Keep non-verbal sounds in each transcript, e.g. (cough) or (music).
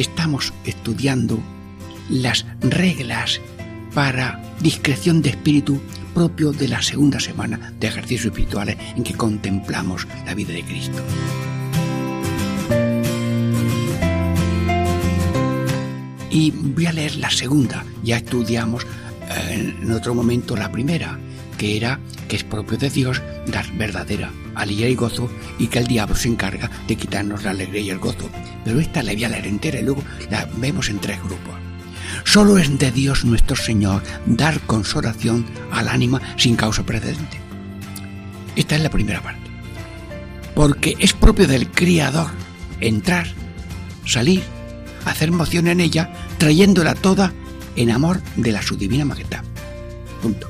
Estamos estudiando las reglas para discreción de espíritu propio de la segunda semana de ejercicios espirituales en que contemplamos la vida de Cristo. Y voy a leer la segunda, ya estudiamos eh, en otro momento la primera, que era que es propio de Dios dar verdadera alegría y gozo y que el diablo se encarga de quitarnos la alegría y el gozo. Pero esta la voy entera y luego la vemos en tres grupos. Solo es de Dios nuestro Señor dar consolación al ánima sin causa precedente. Esta es la primera parte. Porque es propio del Criador entrar, salir, hacer moción en ella, trayéndola toda en amor de la su divina majestad. Punto.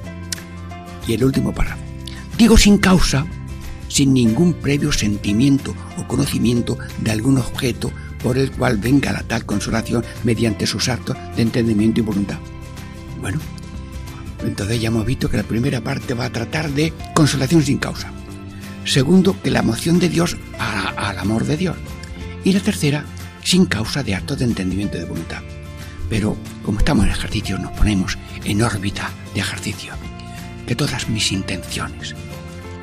Y el último párrafo. Digo sin causa, sin ningún previo sentimiento o conocimiento de algún objeto por el cual venga la tal consolación mediante sus actos de entendimiento y voluntad. Bueno, entonces ya hemos visto que la primera parte va a tratar de consolación sin causa. Segundo, que la emoción de Dios al amor de Dios. Y la tercera, sin causa de actos de entendimiento y de voluntad. Pero como estamos en ejercicio, nos ponemos en órbita de ejercicio. Que todas mis intenciones,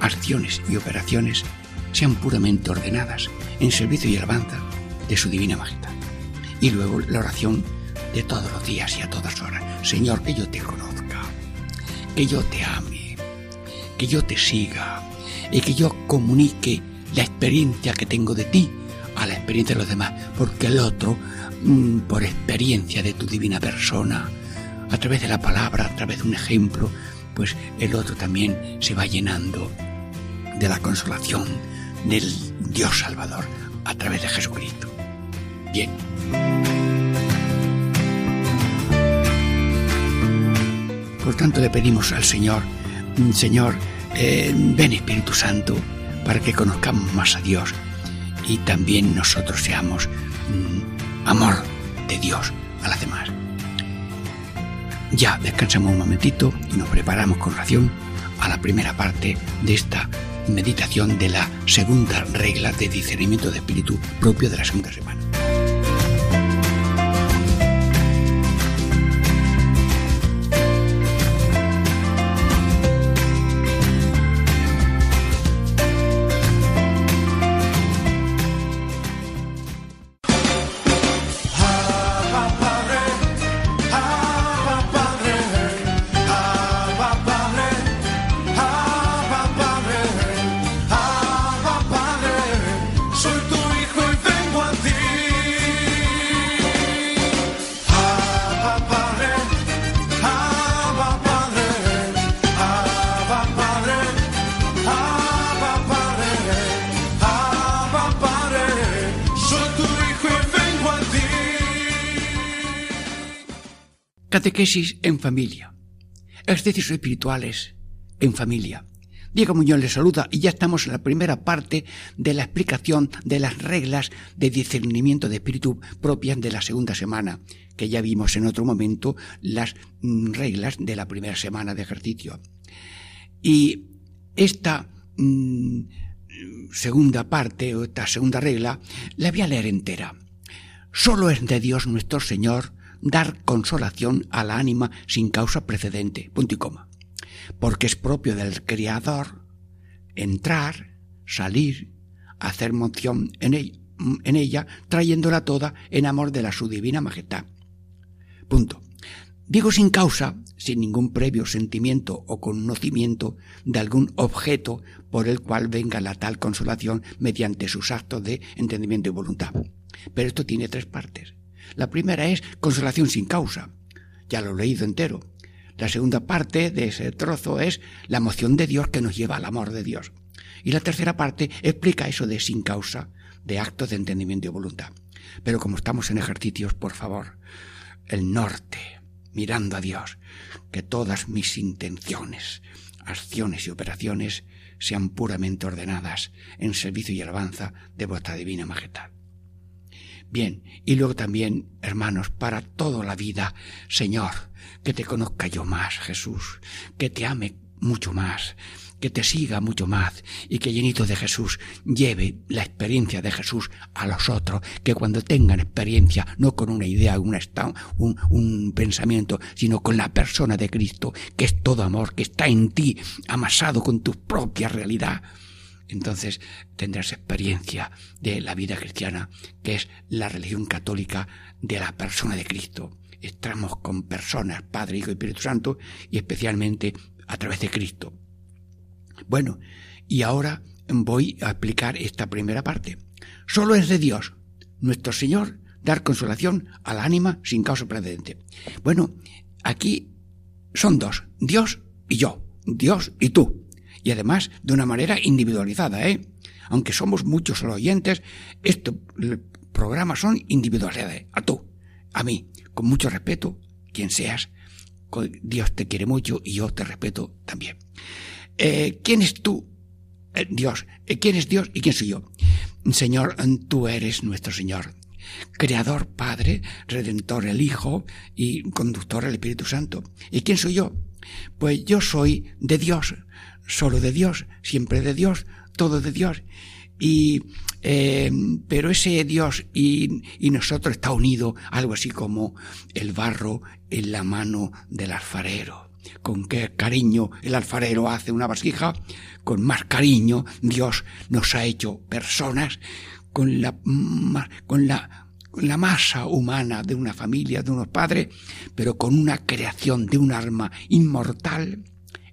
acciones y operaciones sean puramente ordenadas en servicio y alabanza de su divina majestad. Y luego la oración de todos los días y a todas horas. Señor, que yo te conozca, que yo te ame, que yo te siga y que yo comunique la experiencia que tengo de ti a la experiencia de los demás, porque el otro, mm, por experiencia de tu divina persona, a través de la palabra, a través de un ejemplo, pues el otro también se va llenando de la consolación del Dios Salvador a través de Jesucristo. Bien. Por tanto le pedimos al Señor, Señor, eh, ven Espíritu Santo para que conozcamos más a Dios y también nosotros seamos mm, amor de Dios a las demás. Ya descansamos un momentito y nos preparamos con oración a la primera parte de esta meditación de la segunda regla de discernimiento de espíritu propio de la segunda semana. Catequesis en familia. Ejercicios espirituales en familia. Diego Muñoz les saluda y ya estamos en la primera parte de la explicación de las reglas de discernimiento de espíritu propias de la segunda semana, que ya vimos en otro momento las mm, reglas de la primera semana de ejercicio. Y esta mm, segunda parte o esta segunda regla la voy a leer entera. Solo es de Dios nuestro Señor dar consolación a la ánima sin causa precedente, punto y coma. Porque es propio del Creador entrar, salir, hacer moción en ella, trayéndola toda en amor de la su divina majestad. Punto. Digo sin causa, sin ningún previo sentimiento o conocimiento de algún objeto por el cual venga la tal consolación mediante sus actos de entendimiento y voluntad. Pero esto tiene tres partes. La primera es consolación sin causa. Ya lo he leído entero. La segunda parte de ese trozo es la emoción de Dios que nos lleva al amor de Dios. Y la tercera parte explica eso de sin causa, de actos de entendimiento y voluntad. Pero como estamos en ejercicios, por favor, el norte, mirando a Dios, que todas mis intenciones, acciones y operaciones sean puramente ordenadas en servicio y alabanza de vuestra divina majestad. Bien, y luego también, hermanos, para toda la vida, Señor, que te conozca yo más, Jesús, que te ame mucho más, que te siga mucho más y que llenito de Jesús lleve la experiencia de Jesús a los otros, que cuando tengan experiencia, no con una idea, un, un, un pensamiento, sino con la persona de Cristo, que es todo amor, que está en ti, amasado con tu propia realidad, entonces tendrás experiencia de la vida cristiana, que es la religión católica de la persona de Cristo. Estamos con personas, Padre, Hijo y Espíritu Santo, y especialmente a través de Cristo. Bueno, y ahora voy a explicar esta primera parte. Solo es de Dios, nuestro Señor, dar consolación al ánima sin causa precedente. Bueno, aquí son dos, Dios y yo, Dios y tú. Y además de una manera individualizada, ¿eh? Aunque somos muchos los oyentes, estos programas son individualizados. A tú, a mí, con mucho respeto, quien seas, Dios te quiere mucho y yo te respeto también. Eh, ¿Quién es tú? Eh, Dios. Eh, ¿Quién es Dios y quién soy yo? Señor, tú eres nuestro Señor. Creador, Padre, Redentor, el Hijo y conductor el Espíritu Santo. ¿Y quién soy yo? Pues yo soy de Dios, solo de Dios, siempre de Dios, todo de Dios. Y, pero ese Dios y, y, nosotros está unido algo así como el barro en la mano del alfarero con qué cariño el alfarero hace una vasija, con más cariño Dios nos ha hecho personas con la, con la, la masa humana de una familia, de unos padres, pero con una creación de un alma inmortal,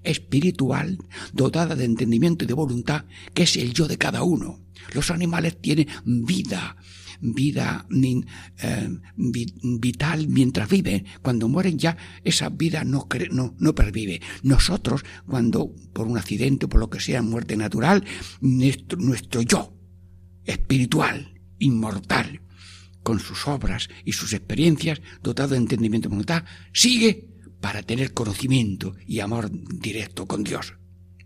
espiritual, dotada de entendimiento y de voluntad, que es el yo de cada uno. Los animales tienen vida, vida eh, vital mientras viven. Cuando mueren ya esa vida no, no, no pervive. Nosotros, cuando por un accidente o por lo que sea, muerte natural, nuestro, nuestro yo espiritual, inmortal, con sus obras y sus experiencias, dotado de entendimiento y voluntad, sigue para tener conocimiento y amor directo con Dios.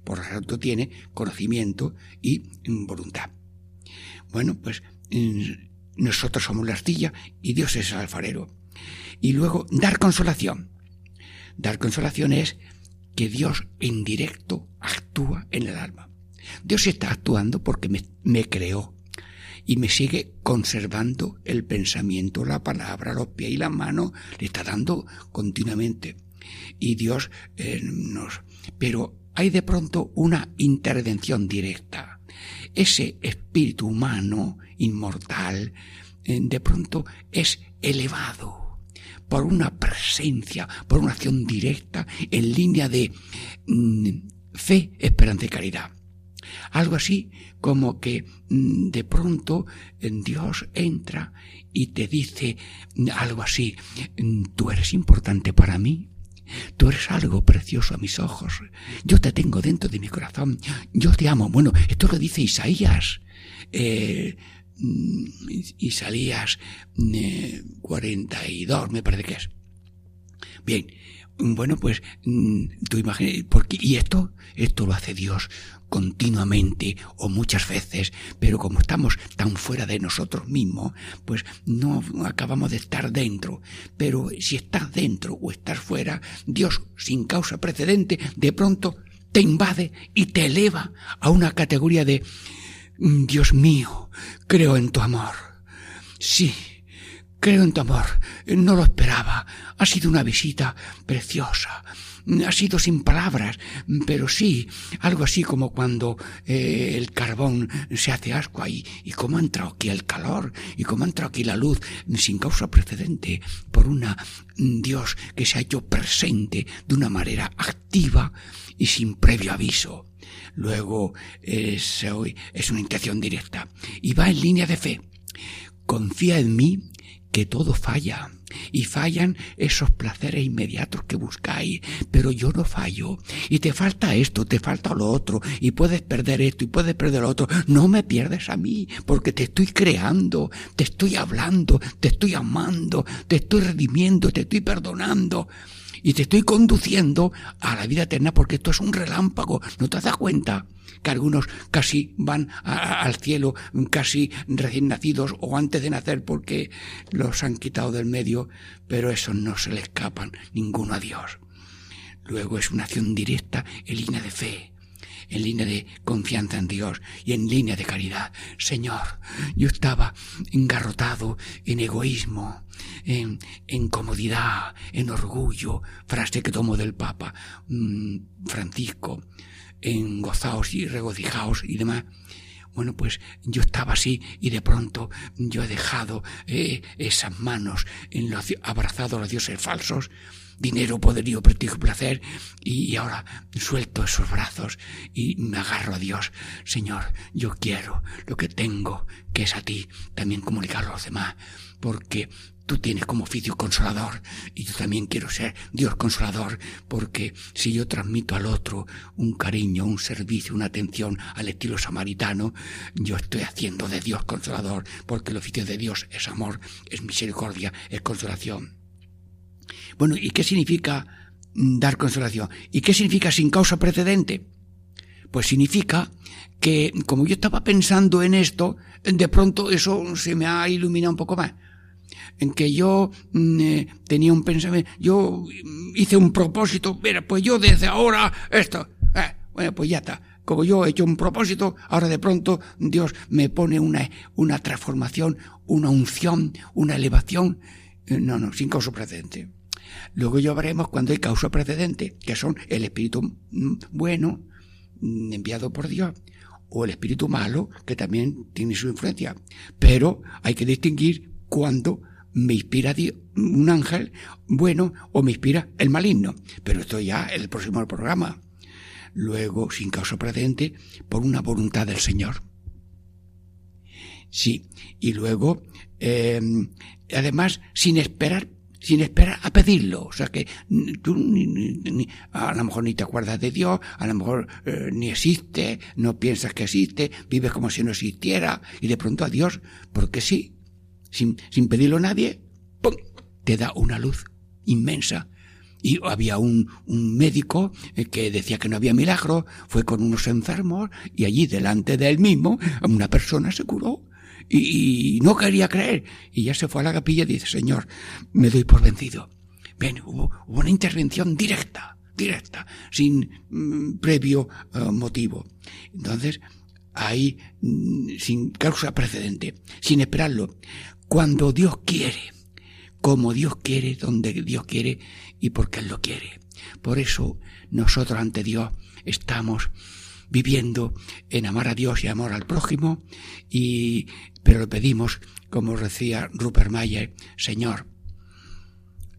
Por lo tanto, tiene conocimiento y voluntad. Bueno, pues nosotros somos la astilla y Dios es el alfarero. Y luego, dar consolación. Dar consolación es que Dios en directo actúa en el alma. Dios está actuando porque me, creó y me sigue conservando el pensamiento, la palabra, los pies y la mano, le está dando continuamente. Y Dios eh, nos... Pero hay de pronto una intervención directa. Ese espíritu humano inmortal, eh, de pronto es elevado por una presencia, por una acción directa en línea de mm, fe, esperanza y caridad. Algo así como que mm, de pronto eh, Dios entra y te dice mm, algo así, tú eres importante para mí, tú eres algo precioso a mis ojos, yo te tengo dentro de mi corazón, yo te amo. Bueno, esto lo dice Isaías. Eh, Mm, y salías 42, me parece que es. Bien, bueno, pues mm, tu imagen, porque, y esto, esto lo hace Dios continuamente o muchas veces, pero como estamos tan fuera de nosotros mismos, pues no acabamos de estar dentro. Pero si estás dentro o estás fuera, Dios, sin causa precedente, de pronto te invade y te eleva a una categoría de Mm, Dios mío, creo en tu amor. Sí, creo en tu amor. No lo esperaba. Ha sido una visita preciosa. Ha sido sin palabras, pero sí, algo así como cuando eh, el carbón se hace asco ahí, y cómo ha entrado aquí el calor, y cómo ha entrado aquí la luz sin causa precedente, por una Dios que se ha hecho presente de una manera activa y sin previo aviso. Luego es una intención directa y va en línea de fe. Confía en mí que todo falla y fallan esos placeres inmediatos que buscáis, pero yo no fallo y te falta esto, te falta lo otro y puedes perder esto y puedes perder lo otro. No me pierdes a mí porque te estoy creando, te estoy hablando, te estoy amando, te estoy redimiendo, te estoy perdonando y te estoy conduciendo a la vida eterna porque esto es un relámpago, ¿no te das cuenta? Que algunos casi van al cielo, casi recién nacidos o antes de nacer porque los han quitado del medio, pero eso no se le escapan ninguno a Dios. Luego es una acción directa en línea de fe, en línea de confianza en Dios y en línea de caridad. Señor, yo estaba engarrotado en egoísmo, en, en comodidad, en orgullo, frase que tomo del Papa mm, Francisco, en gozaos y regocijaos y demás. Bueno, pues yo estaba así y de pronto yo he dejado eh, esas manos en abrazado a los dioses falsos, dinero, poderío, prestigio y placer, y, ahora suelto esos brazos y me agarro a Dios. Señor, yo quiero lo que tengo, que es a ti, también comunicarlo a los demás, porque Tú tienes como oficio consolador y yo también quiero ser Dios consolador porque si yo transmito al otro un cariño, un servicio, una atención al estilo samaritano, yo estoy haciendo de Dios consolador porque el oficio de Dios es amor, es misericordia, es consolación. Bueno, ¿y qué significa dar consolación? ¿Y qué significa sin causa precedente? Pues significa que como yo estaba pensando en esto, de pronto eso se me ha iluminado un poco más en que yo mm, eh, tenía un pensamiento, yo hice un propósito, mira, pues yo desde ahora esto, eh, bueno, pues ya está. Como yo he hecho un propósito, ahora de pronto Dios me pone una, una transformación, una unción, una elevación. Eh, no, no, sin causa precedente. Luego ya veremos cuando hay causa precedente, que son el espíritu mm, bueno, mm, enviado por Dios, o el espíritu malo, que también tiene su influencia. Pero hay que distinguir cuando me inspira un ángel bueno o me inspira el maligno. Pero esto ya es el próximo programa. Luego, sin causa precedente, por una voluntad del Señor. Sí, y luego, eh, además, sin esperar sin esperar a pedirlo. O sea que tú a lo mejor ni te acuerdas de Dios, a lo mejor eh, ni existe, no piensas que existe, vives como si no existiera y de pronto a Dios, porque sí, sin, sin pedirlo a nadie, ¡pum! te da una luz inmensa. Y había un, un, médico eh, que decía que no había milagro, fue con unos enfermos y allí delante de él mismo una persona se curó y, no quería creer. Y ya se fue a la capilla y dice, Señor, me doy por vencido. Bien, hubo, una intervención directa, directa, sin mm, previo eh, motivo. Entonces, ahí, mm, sin causa precedente, sin esperarlo, cuando Dios quiere, como Dios quiere, donde Dios quiere y porque Él lo quiere. Por eso nosotros ante Dios estamos viviendo en amar a Dios y amor al prójimo y pero le pedimos como decía Rupert Mayer Señor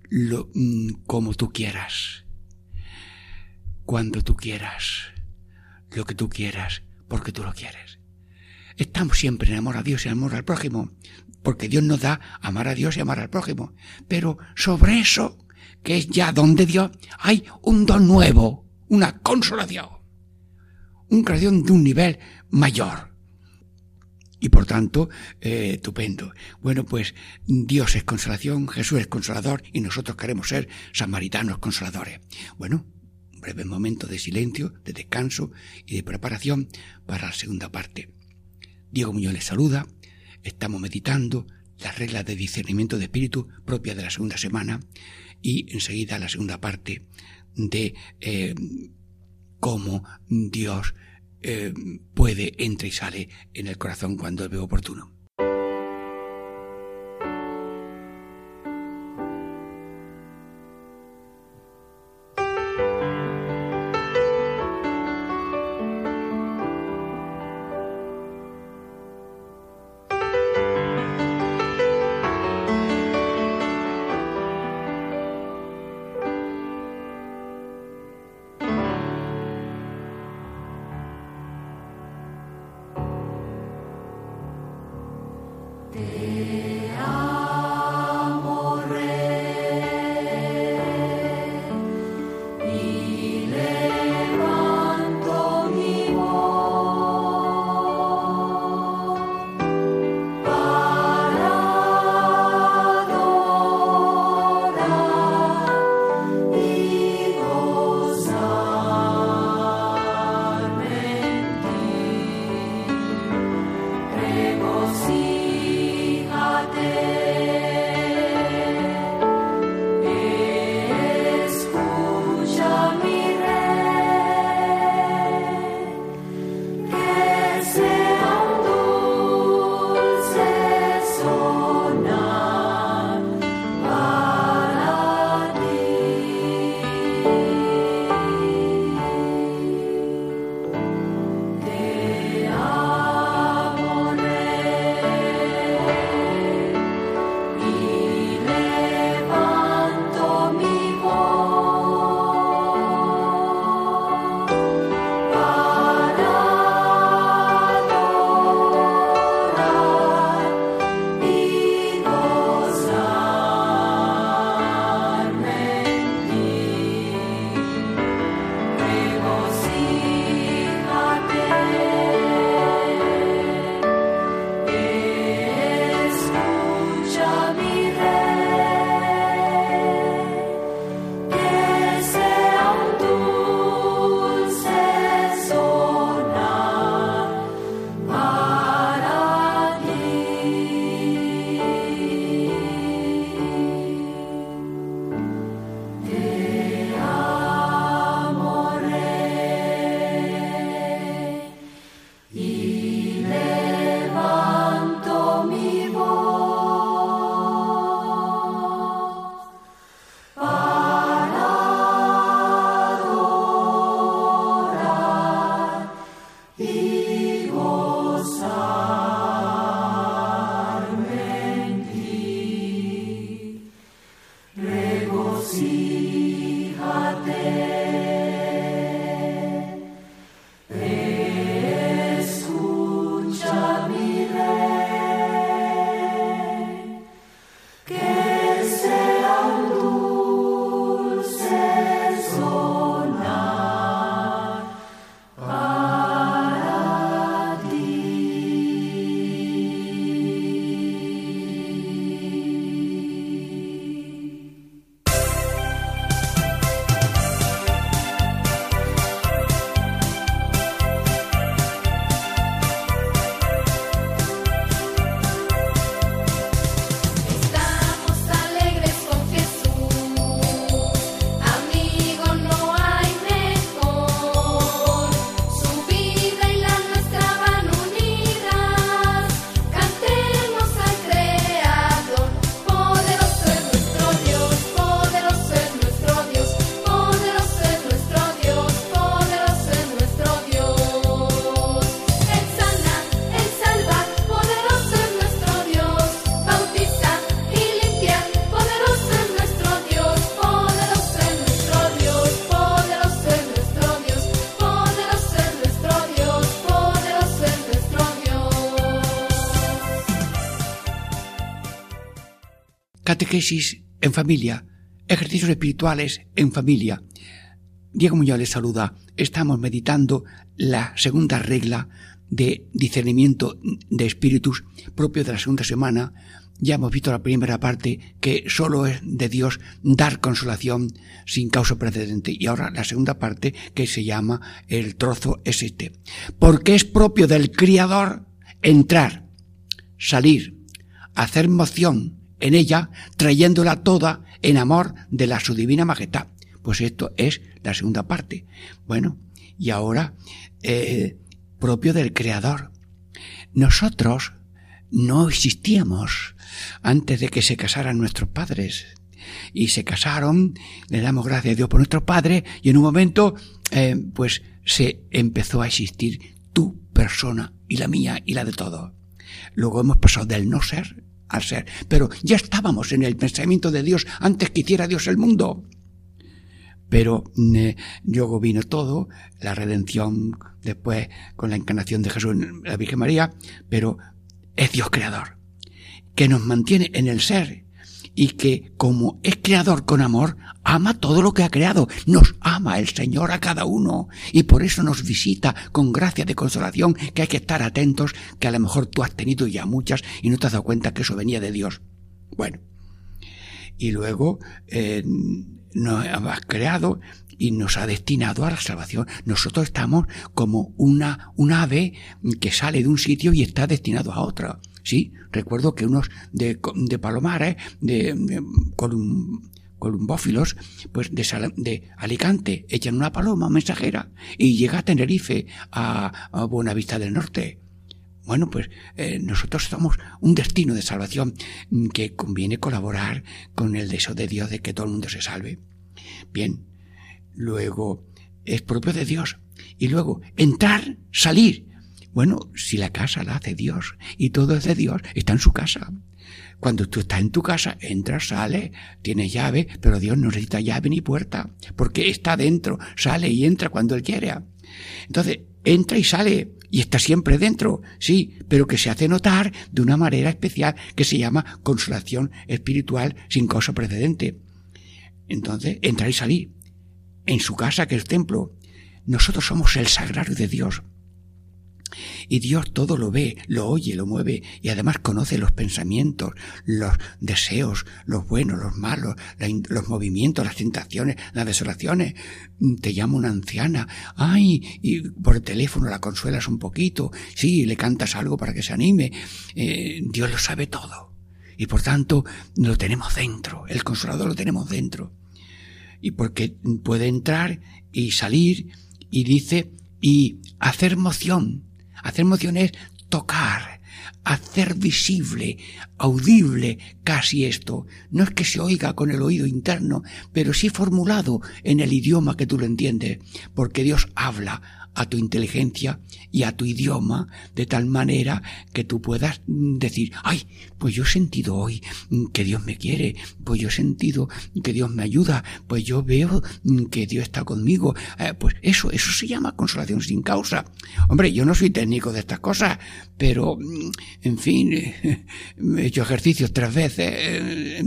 lo, mm, como tú quieras cuando tú quieras lo que tú quieras porque tú lo quieres estamos siempre en amor a Dios y amor al prójimo porque Dios nos da amar a Dios y amar al prójimo. Pero sobre eso, que es ya don de Dios, hay un don nuevo, una consolación, una creación de un nivel mayor. Y por tanto, eh, estupendo. Bueno, pues Dios es consolación, Jesús es consolador y nosotros queremos ser samaritanos consoladores. Bueno, un breve momento de silencio, de descanso y de preparación para la segunda parte. Diego Muñoz les saluda Estamos meditando las reglas de discernimiento de espíritu propia de la segunda semana y enseguida la segunda parte de eh, cómo Dios eh, puede, entra y sale en el corazón cuando ve oportuno. Catequesis en familia, ejercicios espirituales en familia. Diego Muñoz les saluda. Estamos meditando la segunda regla de discernimiento de espíritus propio de la segunda semana. Ya hemos visto la primera parte que solo es de Dios dar consolación sin causa precedente. Y ahora la segunda parte que se llama el trozo este. Porque es propio del Criador entrar, salir, hacer moción, en ella, trayéndola toda en amor de la su divina majestad. Pues esto es la segunda parte. Bueno, y ahora, eh, propio del Creador. Nosotros no existíamos antes de que se casaran nuestros padres. Y se casaron, le damos gracias a Dios por nuestro padre, y en un momento, eh, pues se empezó a existir tu persona y la mía y la de todos. Luego hemos pasado del no ser al ser. Pero ya estábamos en el pensamiento de Dios antes que hiciera Dios el mundo. Pero eh, luego vino todo, la redención después con la encarnación de Jesús en la Virgen María, pero es Dios creador, que nos mantiene en el ser y que como es creador con amor, ama todo lo que ha creado, nos ama el Señor a cada uno y por eso nos visita con gracia de consolación que hay que estar atentos que a lo mejor tú has tenido ya muchas y no te has dado cuenta que eso venía de Dios. Bueno, y luego eh, nos ha creado y nos ha destinado a la salvación. Nosotros estamos como una, un ave que sale de un sitio y está destinado a otro. Sí, recuerdo que unos de, de Palomares, de, de columbófilos, pues de, Alicante, echan una paloma mensajera y llega a Tenerife, a, a Buenavista del Norte. Bueno, pues eh, nosotros somos un destino de salvación que conviene colaborar con el deseo de Dios de que todo el mundo se salve. Bien, luego es propio de Dios. Y luego, entrar, salir. Bueno, si la casa la hace Dios y todo es de Dios, está en su casa. Cuando tú estás en tu casa, entras, sales, tienes llave, pero Dios no necesita llave ni puerta, porque está dentro, sale y entra cuando Él quiere. Entonces, entra y sale, y está siempre dentro, sí, pero que se hace notar de una manera especial que se llama consolación espiritual sin cosa precedente. Entonces, entrar y salir. En su casa, que es templo. Nosotros somos el sagrario de Dios. Y Dios todo lo ve, lo oye, lo mueve y además conoce los pensamientos, los deseos, los buenos, los malos, los movimientos, las tentaciones, las desolaciones. Te llama una anciana, ay, y por teléfono la consuelas un poquito, sí, le cantas algo para que se anime. Eh, Dios lo sabe todo. Y por tanto lo tenemos dentro, el consolador lo tenemos dentro. Y porque puede entrar y salir y dice y hacer moción Hacer moción es tocar, hacer visible, audible casi esto. No es que se oiga con el oído interno, pero sí formulado en el idioma que tú lo entiendes, porque Dios habla a tu inteligencia y a tu idioma de tal manera que tú puedas decir, ay, pues yo he sentido hoy que Dios me quiere, pues yo he sentido que Dios me ayuda, pues yo veo que Dios está conmigo, eh, pues eso, eso se llama consolación sin causa. Hombre, yo no soy técnico de estas cosas, pero, en fin, (laughs) he hecho ejercicios tres veces eh,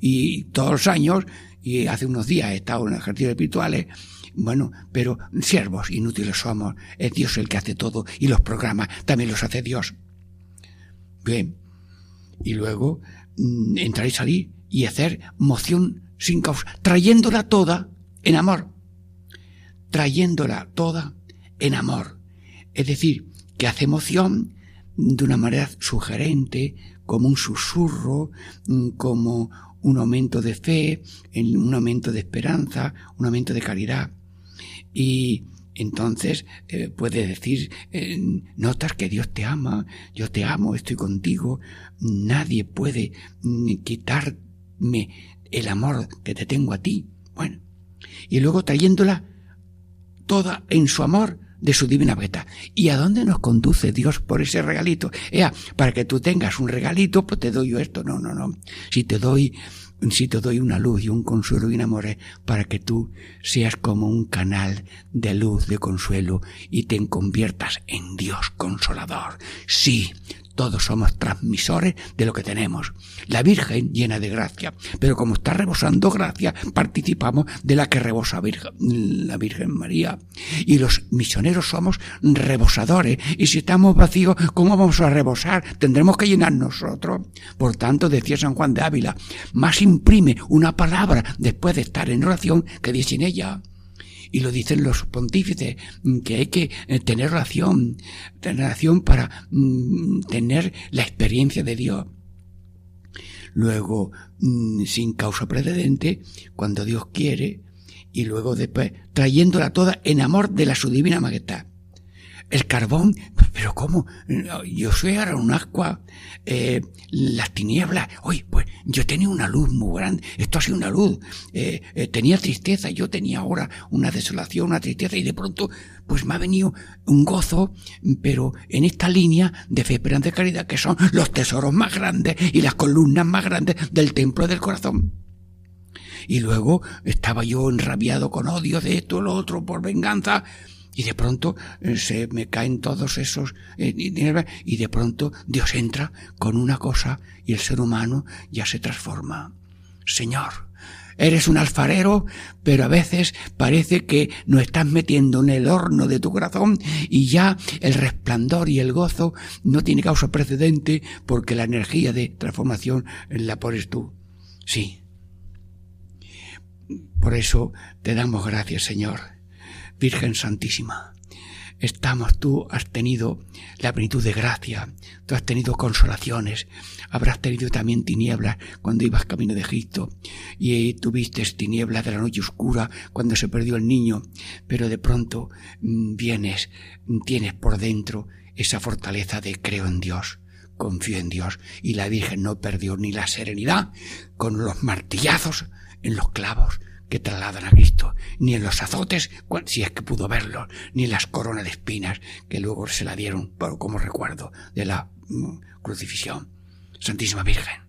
y todos los años, y hace unos días he estado en ejercicios espirituales, bueno, pero siervos inútiles somos. Es Dios el que hace todo y los programas también los hace Dios. Bien. Y luego mm, entrar y salir y hacer moción sin causa, trayéndola toda en amor. Trayéndola toda en amor. Es decir, que hace moción de una manera sugerente, como un susurro, mm, como un aumento de fe, un aumento de esperanza, un aumento de caridad y entonces eh, puede decir, eh, notas que Dios te ama, yo te amo, estoy contigo, nadie puede mm, quitarme el amor que te tengo a ti. Bueno, y luego trayéndola toda en su amor de su divina beta. ¿Y a dónde nos conduce Dios por ese regalito? Ea, para que tú tengas un regalito, pues te doy yo esto. No, no, no. Si te doy si te doy una luz y un consuelo y un amor para que tú seas como un canal de luz, de consuelo y te conviertas en Dios consolador. Sí, todos somos transmisores de lo que tenemos. La Virgen llena de gracia, pero como está rebosando gracia, participamos de la que rebosa la Virgen María. Y los misioneros somos rebosadores, y si estamos vacíos, ¿cómo vamos a rebosar? Tendremos que llenar nosotros. Por tanto, decía San Juan de Ávila, más imprime una palabra después de estar en oración que dice en ella y lo dicen los pontífices, mm, que hay que eh, tener relación, tener relación para mm, tener la experiencia de Dios. Luego, mm, sin causa precedente, cuando Dios quiere, y luego después trayéndola toda en amor de la su divina majestad. El carbón, pero ¿cómo? Yo soy ahora un ascua, eh, las tinieblas, oye, pues yo tenía una luz muy grande, esto ha sido una luz, eh, eh, tenía tristeza, yo tenía ahora una desolación, una tristeza, y de pronto, pues me ha venido un gozo, pero en esta línea de fe, esperanza y caridad, que son los tesoros más grandes y las columnas más grandes del templo del corazón. Y luego estaba yo enrabiado con odio de esto, lo otro, por venganza, y de pronto eh, se me caen todos esos eh, y de pronto Dios entra con una cosa y el ser humano ya se transforma. Señor, eres un alfarero, pero a veces parece que nos estás metiendo en el horno de tu corazón y ya el resplandor y el gozo no tiene causa precedente porque la energía de transformación la pones tú. Sí. Por eso te damos gracias, Señor Virgen Santísima, estamos, tú has tenido la plenitud de gracia, tú has tenido consolaciones, habrás tenido también tinieblas cuando ibas camino de Egipto, y tuviste tinieblas de la noche oscura cuando se perdió el niño, pero de pronto mm, vienes, tienes por dentro esa fortaleza de creo en Dios, confío en Dios, y la Virgen no perdió ni la serenidad con los martillazos en los clavos, que trasladan a Cristo, ni en los azotes, si es que pudo verlos, ni en las coronas de espinas que luego se la dieron como recuerdo de la mm, crucifixión. Santísima Virgen,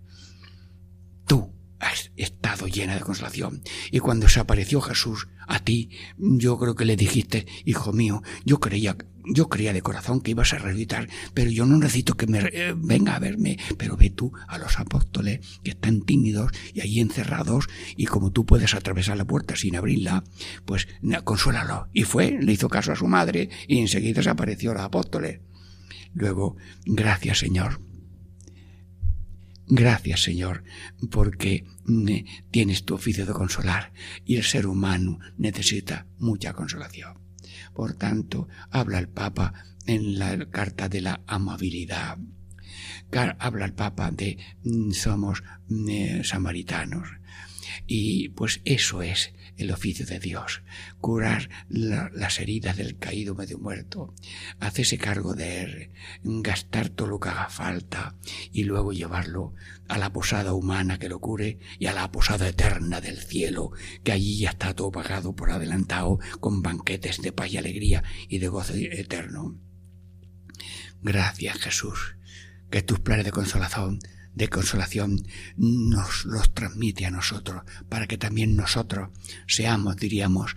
tú has estado llena de consolación. Y cuando se apareció Jesús a ti, yo creo que le dijiste, hijo mío, yo creía, yo creía de corazón que ibas a resucitar, pero yo no necesito que me eh, venga a verme, pero ve tú a los apóstoles que están tímidos y ahí encerrados, y como tú puedes atravesar la puerta sin abrirla, pues consuélalo. Y fue, le hizo caso a su madre, y enseguida desapareció los apóstoles. Luego, gracias Señor, Gracias, Señor, porque tienes tu oficio de consolar y el ser humano necesita mucha consolación. Por tanto, habla el Papa en la carta de la amabilidad. Habla el Papa de mm, somos mm, samaritanos. Y pues eso es el oficio de Dios, curar las heridas del caído medio muerto, hacerse cargo de él, gastar todo lo que haga falta y luego llevarlo a la posada humana que lo cure y a la posada eterna del cielo, que allí ya está todo pagado por adelantado con banquetes de paz y alegría y de gozo eterno. Gracias Jesús, que tus planes de consolación de consolación nos los transmite a nosotros, para que también nosotros seamos, diríamos,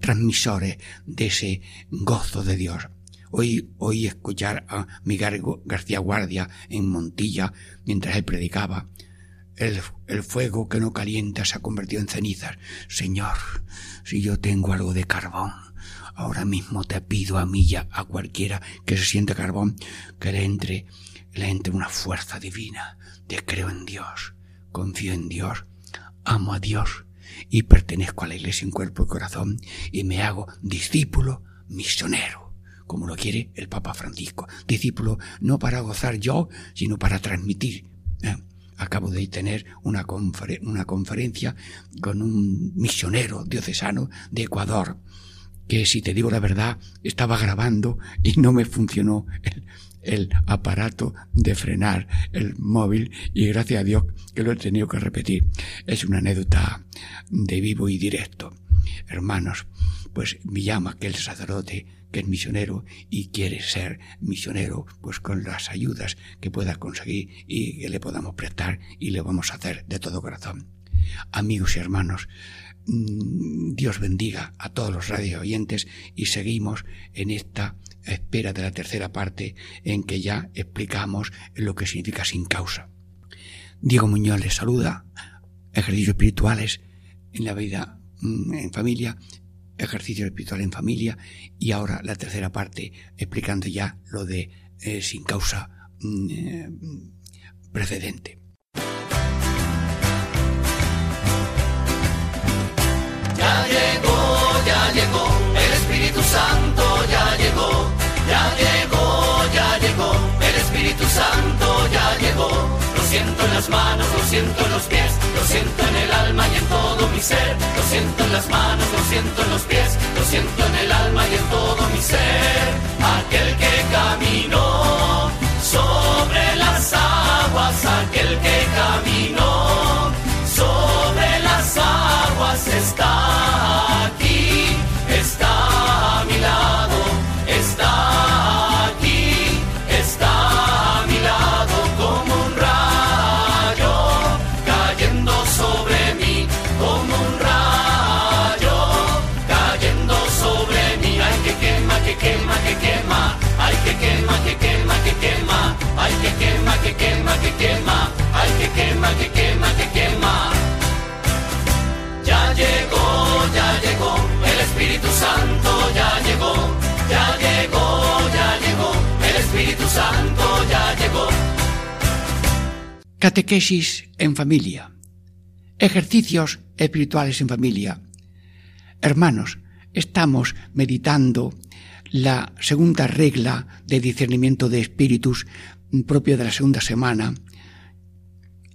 transmisores de ese gozo de Dios. Hoy oí escuchar a Miguel García Guardia en Montilla mientras él predicaba. El, el, fuego que no calienta se ha convertido en cenizas. Señor, si yo tengo algo de carbón, ahora mismo te pido a mí ya, a cualquiera que se siente carbón, que le entre, le entre una fuerza divina, de creo en Dios, confío en Dios, amo a Dios y pertenezco a la iglesia en cuerpo y corazón y me hago discípulo misionero, como lo quiere el Papa Francisco. Discípulo no para gozar yo, sino para transmitir. ¿eh? Acabo de tener una conferencia con un misionero diocesano de Ecuador, que si te digo la verdad, estaba grabando y no me funcionó el, el aparato de frenar el móvil y gracias a Dios que lo he tenido que repetir. Es una anécdota de vivo y directo. Hermanos, pues me llama aquel sacerdote que es misionero y quiere ser misionero, pues con las ayudas que pueda conseguir y que le podamos prestar y le vamos a hacer de todo corazón. Amigos y hermanos, Dios bendiga a todos los radio oyentes y seguimos en esta espera de la tercera parte en que ya explicamos lo que significa sin causa. Diego Muñoz les saluda, ejercicios espirituales en la vida mm, en familia, ejercicios espirituales en familia y ahora la tercera parte explicando ya lo de eh, sin causa mm, eh, precedente. Ya llegó, ya llegó, el Espíritu Santo ya llegó ya llegó, ya llegó, el Espíritu Santo ya llegó. Lo siento en las manos, lo siento en los pies, lo siento en el alma y en todo mi ser. Lo siento en las manos, lo siento en los pies, lo siento en el alma y en todo mi ser. Aquel que Santo ya llegó. Catequesis en familia. Ejercicios espirituales en familia. Hermanos, estamos meditando la segunda regla de discernimiento de espíritus propio de la segunda semana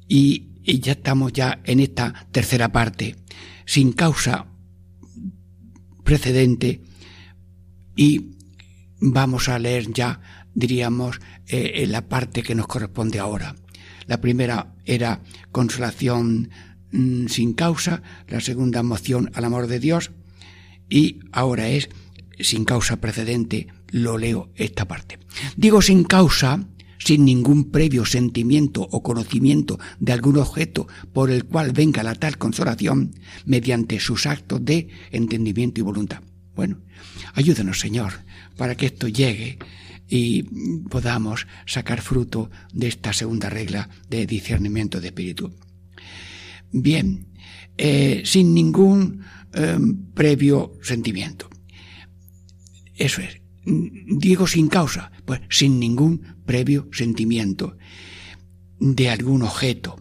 y, ya estamos ya en esta tercera parte, sin causa precedente y vamos a leer ya, diríamos, eh, la parte que nos corresponde ahora. La primera era consolación mm, sin causa, la segunda moción al amor de Dios y ahora es sin causa precedente, lo leo esta parte. Digo sin causa, sin ningún previo sentimiento o conocimiento de algún objeto por el cual venga la tal consolación, mediante sus actos de entendimiento y voluntad. Bueno, ayúdenos, Señor, para que esto llegue y podamos sacar fruto de esta segunda regla de discernimiento de espíritu. Bien, eh, sin ningún eh, previo sentimiento. Eso es. Digo sin causa, pues sin ningún previo sentimiento de algún objeto.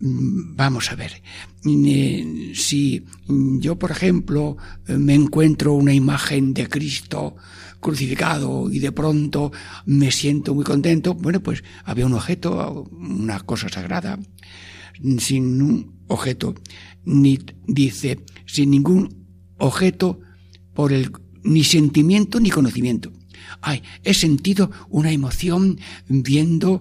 Vamos a ver, eh, si yo, por ejemplo, me encuentro una imagen de Cristo crucificado y de pronto me siento muy contento, bueno, pues había un objeto, una cosa sagrada, sin un objeto, ni dice, sin ningún objeto por el ni sentimiento ni conocimiento. Ay, he sentido una emoción viendo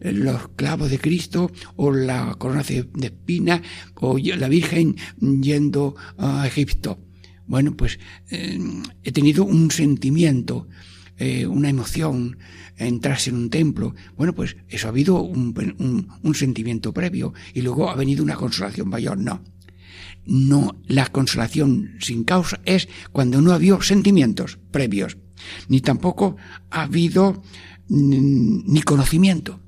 los clavos de Cristo o la corona de, espina o la Virgen yendo a Egipto. Bueno, pues eh, he tenido un sentimiento, eh, una emoción, entrarse en un templo. Bueno, pues eso ha habido un, un sentimiento previo y luego ha venido una consolación mayor. No no la consolación sin causa es cuando no ha habido sentimientos previos, ni tampoco ha habido mm, ni conocimiento.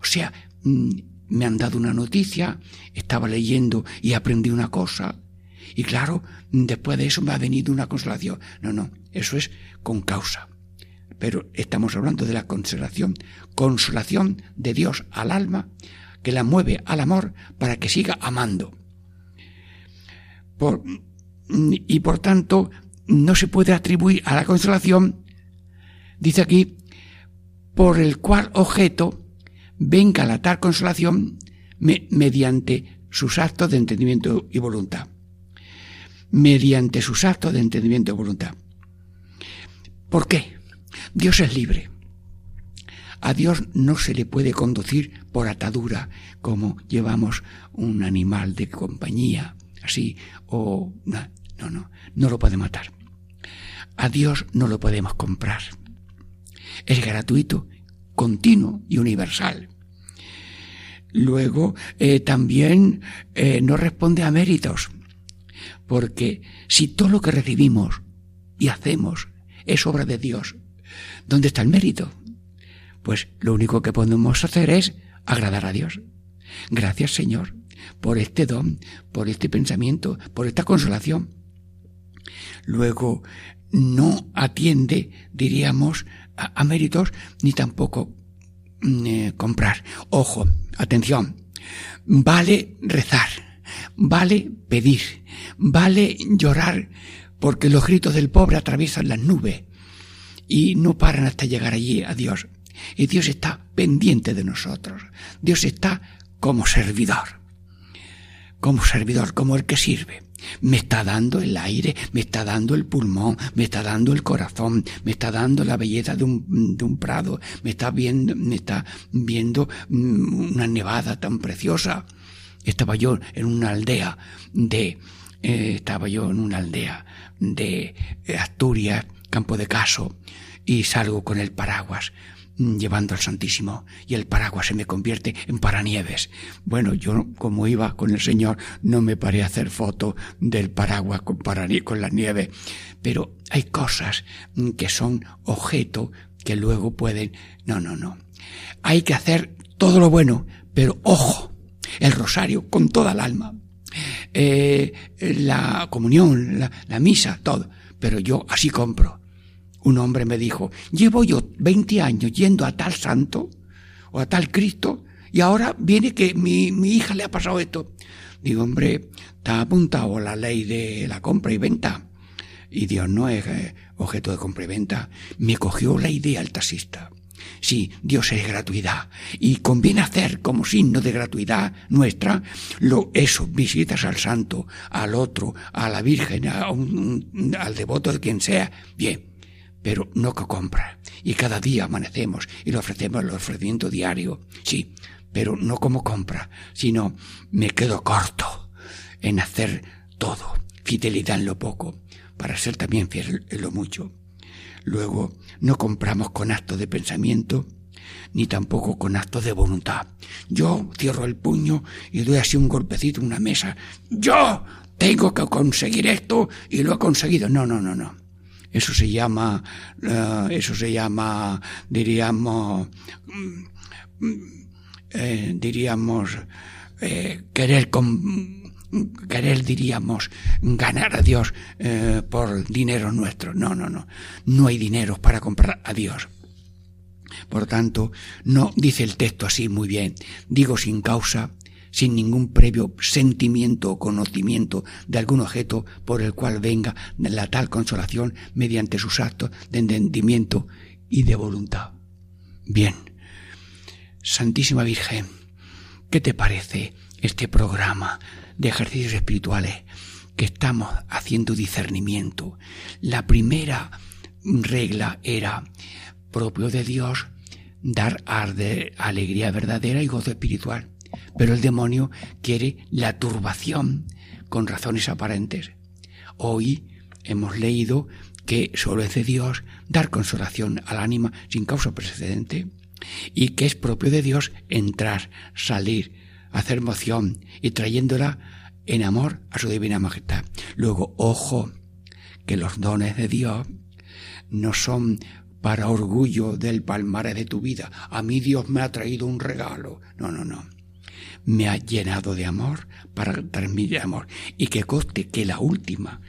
O sea, mm, me han dado una noticia, estaba leyendo y aprendí una cosa, y claro, después de eso me ha venido una consolación. No, no, eso es con causa. Pero estamos hablando de la consolación, consolación de Dios al alma, que la mueve al amor para que siga amando y por tanto no se puede atribuir a la consolación, dice aquí, por el cual objeto venga la tal consolación mediante sus actos de entendimiento y voluntad. Mediante sus actos de entendimiento y voluntad. ¿Por qué? Dios es libre. A Dios no se le puede conducir por atadura como llevamos un animal de compañía así, o no, no, no, lo puede matar. A Dios no lo podemos comprar. Es gratuito, continuo y universal. Luego, eh, también eh, no responde a méritos, porque si todo lo que recibimos y hacemos es obra de Dios, ¿dónde está el mérito? Pues lo único que podemos hacer es agradar a Dios. Gracias Señor por este don, por este pensamiento, por esta consolación. Luego, no atiende, diríamos, a, méritos ni tampoco mm, eh, comprar. Ojo, atención, vale rezar, vale pedir, vale llorar, porque los gritos del pobre atraviesan las nubes y no paran hasta llegar allí a Dios. Y Dios está pendiente de nosotros. Dios está como servidor como servidor, como el que sirve. Me está dando el aire, me está dando el pulmón, me está dando el corazón, me está dando la belleza de un, de un prado, me está viendo, me está viendo mm, una nevada tan preciosa. Estaba yo en una aldea de, eh, estaba yo en una aldea de Asturias, Campo de Caso, y salgo con el paraguas llevando al Santísimo y el paraguas se me convierte en paranieves. Bueno, yo como iba con el Señor no me paré a hacer foto del paraguas con, con la nieve, pero hay cosas que son objeto que luego pueden... No, no, no. Hay que hacer todo lo bueno, pero ojo, el rosario con toda el alma, eh, la comunión, la, la misa, todo. Pero yo así compro un hombre me dijo, llevo yo 20 años yendo a tal santo o a tal Cristo y ahora viene que mi, mi hija le ha pasado esto. Digo, hombre, está apuntado la ley de la compra y venta. y Dios no es eh, objeto de compra y venta, me cogió la idea el taxista. Sí, Dios es gratuidad y conviene hacer como signo de gratuidad nuestra lo eso, visitas al santo, al otro, a la Virgen, al devoto de quien sea, bien, pero no que compra. Y cada día amanecemos y le ofrecemos el ofrecimiento diario, sí, pero no como compra, sino me quedo corto en hacer todo, fidelidad en lo poco, para ser también fiel en lo mucho. Luego, no compramos con actos de pensamiento, ni tampoco con actos de voluntad. Yo cierro el puño y doy así un golpecito en una mesa. Yo tengo que conseguir esto y lo he conseguido. No, no, no, no. Eso se llama, eso se llama, diríamos, mm, eh, diríamos, eh, querer con, querer, diríamos, ganar a Dios eh, por dinero nuestro. No, no, no. No hay dinero para comprar a Dios. Por tanto, no dice el texto así muy bien. Digo sin causa, sin ningún previo sentimiento o conocimiento de algún objeto por el cual venga la tal consolación mediante sus actos de entendimiento y de voluntad. Bien, Santísima Virgen, ¿qué te parece este programa de ejercicios espirituales que estamos haciendo discernimiento. La primera regla era propio de Dios dar alegría verdadera y gozo espiritual. Pero el demonio quiere la turbación con razones aparentes. Hoy hemos leído que solo es de Dios dar consolación al ánima sin causa precedente y que es propio de Dios entrar, salir, hacer moción y trayéndola en amor a su divina majestad. Luego, ojo, que los dones de Dios no son para orgullo del palmarés de tu vida. A mí Dios me ha traído un regalo. No, no, no. Me ha llenado de amor para transmitir amor. Y que coste que la última,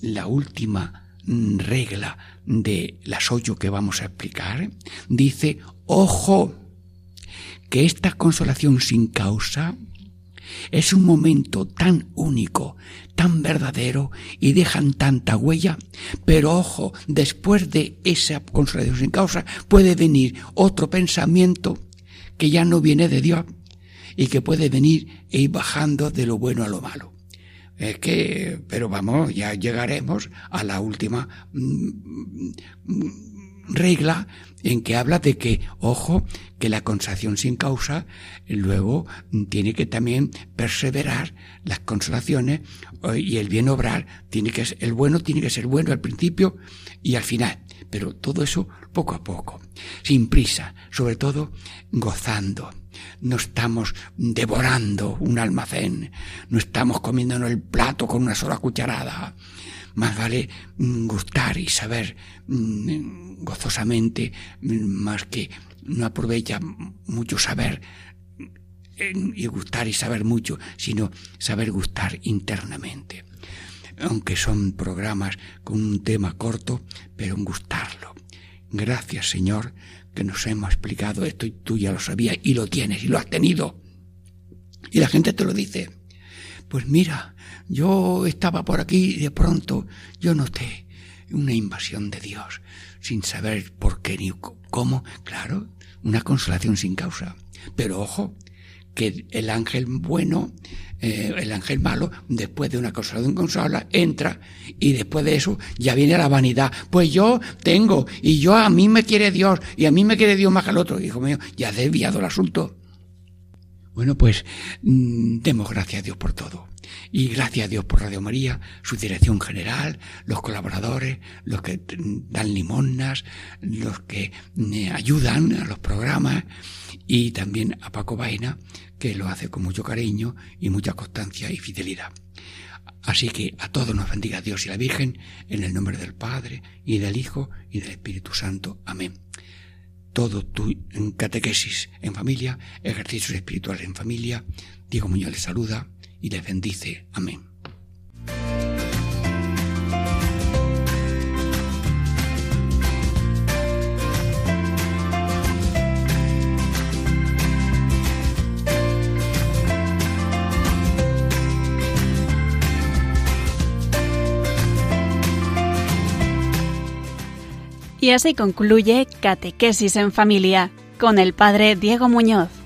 la última regla de las ocho que vamos a explicar, dice, ojo, que esta consolación sin causa es un momento tan único, tan verdadero y dejan tanta huella, pero ojo, después de esa consolación sin causa puede venir otro pensamiento que ya no viene de Dios y que puede venir e ir bajando de lo bueno a lo malo. Es que, pero vamos, ya llegaremos a la última mm, mm, regla en que habla de que, ojo, que la consolación sin causa luego tiene que también perseverar las consolaciones y el bien obrar tiene que ser, el bueno tiene que ser bueno al principio y al final, pero todo eso poco a poco, sin prisa, sobre todo gozando. No estamos devorando un almacén, no estamos comiéndonos el plato con una sola cucharada, más vale mm, gustar y saber mm, gozosamente, mm, más que no aprovecha mucho saber y gustar y saber mucho, sino saber gustar internamente. Aunque son programas con un tema corto, pero gustarlo. Gracias, Señor, que nos hemos explicado esto y tú ya lo sabías y lo tienes y lo has tenido. Y la gente te lo dice. Pues mira, yo estaba por aquí y de pronto yo noté una invasión de Dios, sin saber por qué ni cómo, claro, una consolación sin causa. Pero ojo, que el ángel bueno, eh, el ángel malo, después de una consolación consola, entra y después de eso ya viene la vanidad. Pues yo tengo, y yo a mí me quiere Dios, y a mí me quiere Dios más que al otro. Hijo mío, ya ha desviado el asunto. Bueno, pues mm, demos gracias a Dios por todo. Y gracias a Dios por Radio María, su dirección general, los colaboradores, los que dan limonas, los que eh, ayudan a los programas y también a Paco Vaina, que lo hace con mucho cariño y mucha constancia y fidelidad. Así que a todos nos bendiga Dios y la Virgen, en el nombre del Padre y del Hijo y del Espíritu Santo. Amén todo tu catequesis en familia, ejercicios espirituales en familia. Diego Muñoz les saluda y les bendice. Amén. Y así concluye Catequesis en Familia con el Padre Diego Muñoz.